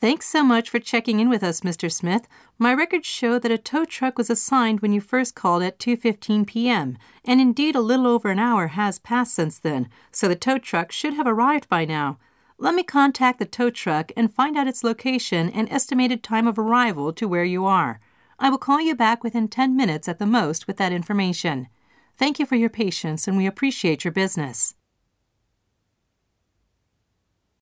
Thanks so much for checking in with us, Mr. Smith. My records show that a tow truck was assigned when you first called at 2:15 p.m., and indeed a little over an hour has passed since then, so the tow truck should have arrived by now. Let me contact the tow truck and find out its location and estimated time of arrival to where you are. I will call you back within 10 minutes at the most with that information. Thank you for your patience and we appreciate your business.